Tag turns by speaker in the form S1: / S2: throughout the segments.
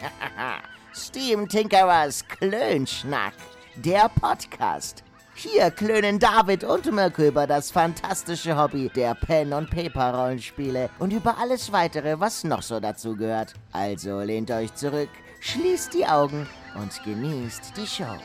S1: Steam Tinkerers Klönschnack, der Podcast. Hier klönen David und Mirko über das fantastische Hobby der Pen- und Paper-Rollenspiele und über alles weitere, was noch so dazu gehört. Also lehnt euch zurück, schließt die Augen und genießt die Show.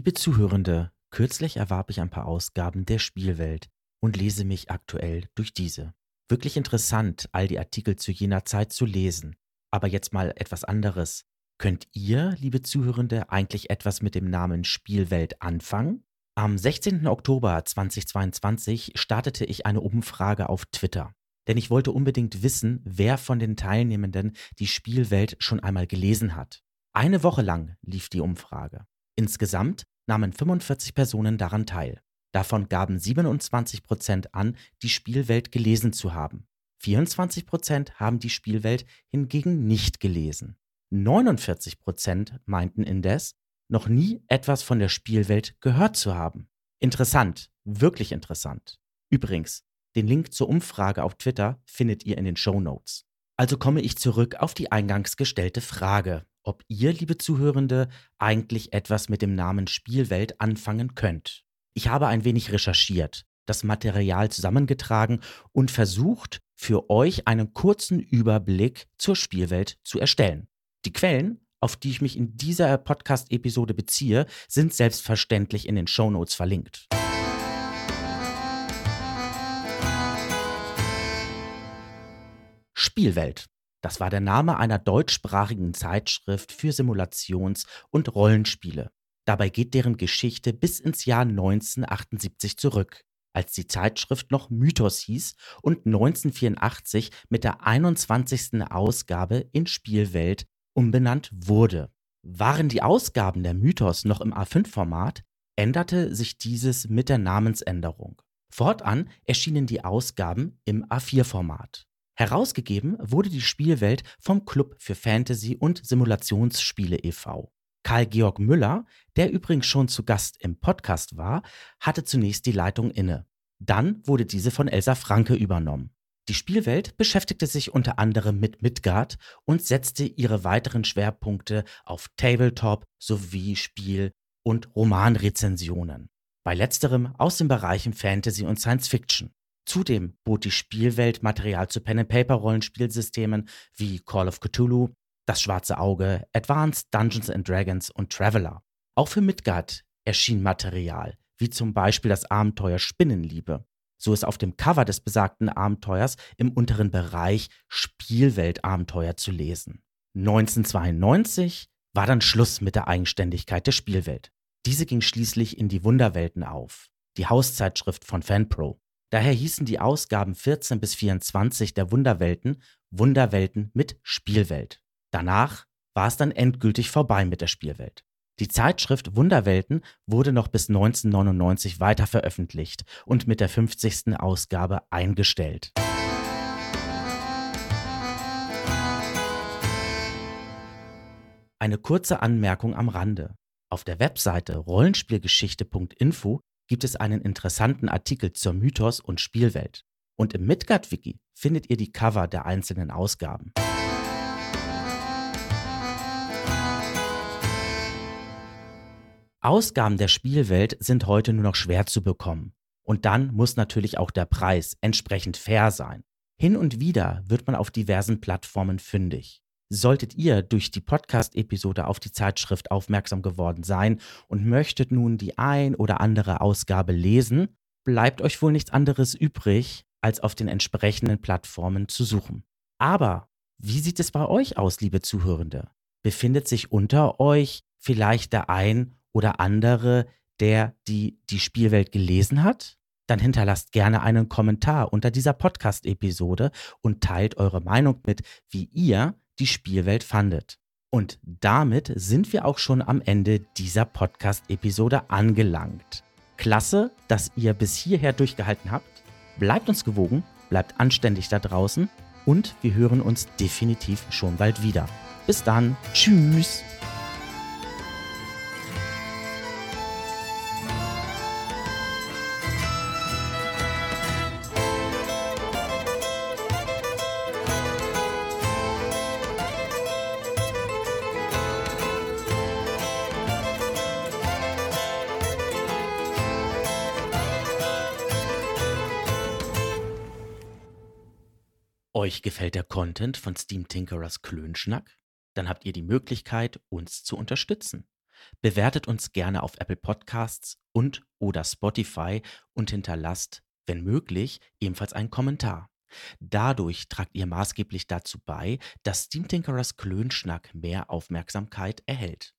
S2: Liebe Zuhörende, kürzlich erwarb ich ein paar Ausgaben der Spielwelt und lese mich aktuell durch diese. Wirklich interessant, all die Artikel zu jener Zeit zu lesen. Aber jetzt mal etwas anderes. Könnt ihr, liebe Zuhörende, eigentlich etwas mit dem Namen Spielwelt anfangen? Am 16. Oktober 2022 startete ich eine Umfrage auf Twitter. Denn ich wollte unbedingt wissen, wer von den Teilnehmenden die Spielwelt schon einmal gelesen hat. Eine Woche lang lief die Umfrage. Insgesamt nahmen 45 Personen daran teil. Davon gaben 27 Prozent an, die Spielwelt gelesen zu haben. 24 Prozent haben die Spielwelt hingegen nicht gelesen. 49 Prozent meinten indes, noch nie etwas von der Spielwelt gehört zu haben. Interessant, wirklich interessant. Übrigens, den Link zur Umfrage auf Twitter findet ihr in den Show Notes. Also komme ich zurück auf die eingangs gestellte Frage ob ihr, liebe Zuhörende, eigentlich etwas mit dem Namen Spielwelt anfangen könnt. Ich habe ein wenig recherchiert, das Material zusammengetragen und versucht, für euch einen kurzen Überblick zur Spielwelt zu erstellen. Die Quellen, auf die ich mich in dieser Podcast-Episode beziehe, sind selbstverständlich in den Shownotes verlinkt. Spielwelt das war der Name einer deutschsprachigen Zeitschrift für Simulations- und Rollenspiele. Dabei geht deren Geschichte bis ins Jahr 1978 zurück, als die Zeitschrift noch Mythos hieß und 1984 mit der 21. Ausgabe in Spielwelt umbenannt wurde. Waren die Ausgaben der Mythos noch im A5-Format, änderte sich dieses mit der Namensänderung. Fortan erschienen die Ausgaben im A4-Format. Herausgegeben wurde die Spielwelt vom Club für Fantasy und Simulationsspiele e.V. Karl Georg Müller, der übrigens schon zu Gast im Podcast war, hatte zunächst die Leitung inne. Dann wurde diese von Elsa Franke übernommen. Die Spielwelt beschäftigte sich unter anderem mit Midgard und setzte ihre weiteren Schwerpunkte auf Tabletop sowie Spiel- und Romanrezensionen. Bei letzterem aus den Bereichen Fantasy und Science Fiction. Zudem bot die Spielwelt Material zu Pen-and-Paper-Rollenspielsystemen wie Call of Cthulhu, Das Schwarze Auge, Advanced Dungeons and Dragons und Traveler. Auch für Midgard erschien Material, wie zum Beispiel das Abenteuer Spinnenliebe. So ist auf dem Cover des besagten Abenteuers im unteren Bereich Spielweltabenteuer zu lesen. 1992 war dann Schluss mit der Eigenständigkeit der Spielwelt. Diese ging schließlich in die Wunderwelten auf, die Hauszeitschrift von FanPro. Daher hießen die Ausgaben 14 bis 24 der Wunderwelten Wunderwelten mit Spielwelt. Danach war es dann endgültig vorbei mit der Spielwelt. Die Zeitschrift Wunderwelten wurde noch bis 1999 weiter veröffentlicht und mit der 50. Ausgabe eingestellt. Eine kurze Anmerkung am Rande. Auf der Webseite rollenspielgeschichte.info gibt es einen interessanten Artikel zur Mythos- und Spielwelt. Und im Midgard-Wiki findet ihr die Cover der einzelnen Ausgaben. Ausgaben der Spielwelt sind heute nur noch schwer zu bekommen. Und dann muss natürlich auch der Preis entsprechend fair sein. Hin und wieder wird man auf diversen Plattformen fündig. Solltet ihr durch die Podcast-Episode auf die Zeitschrift aufmerksam geworden sein und möchtet nun die ein oder andere Ausgabe lesen, bleibt euch wohl nichts anderes übrig, als auf den entsprechenden Plattformen zu suchen. Aber wie sieht es bei euch aus, liebe Zuhörende? Befindet sich unter euch vielleicht der ein oder andere, der die, die Spielwelt gelesen hat? dann hinterlasst gerne einen Kommentar unter dieser Podcast-Episode und teilt eure Meinung mit, wie ihr die Spielwelt fandet. Und damit sind wir auch schon am Ende dieser Podcast-Episode angelangt. Klasse, dass ihr bis hierher durchgehalten habt. Bleibt uns gewogen, bleibt anständig da draußen und wir hören uns definitiv schon bald wieder. Bis dann, tschüss. Euch gefällt der Content von Steam Tinkerers Klönschnack? Dann habt ihr die Möglichkeit, uns zu unterstützen. Bewertet uns gerne auf Apple Podcasts und oder Spotify und hinterlasst, wenn möglich, ebenfalls einen Kommentar. Dadurch tragt ihr maßgeblich dazu bei, dass Steam Tinkerers Klönschnack mehr Aufmerksamkeit erhält.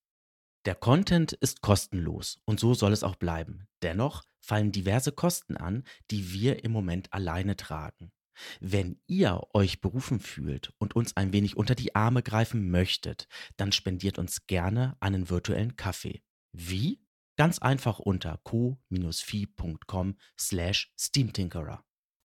S2: Der Content ist kostenlos und so soll es auch bleiben. Dennoch fallen diverse Kosten an, die wir im Moment alleine tragen. Wenn ihr euch berufen fühlt und uns ein wenig unter die Arme greifen möchtet, dann spendiert uns gerne einen virtuellen Kaffee. Wie? Ganz einfach unter co-fi.com slash steamtinkerer.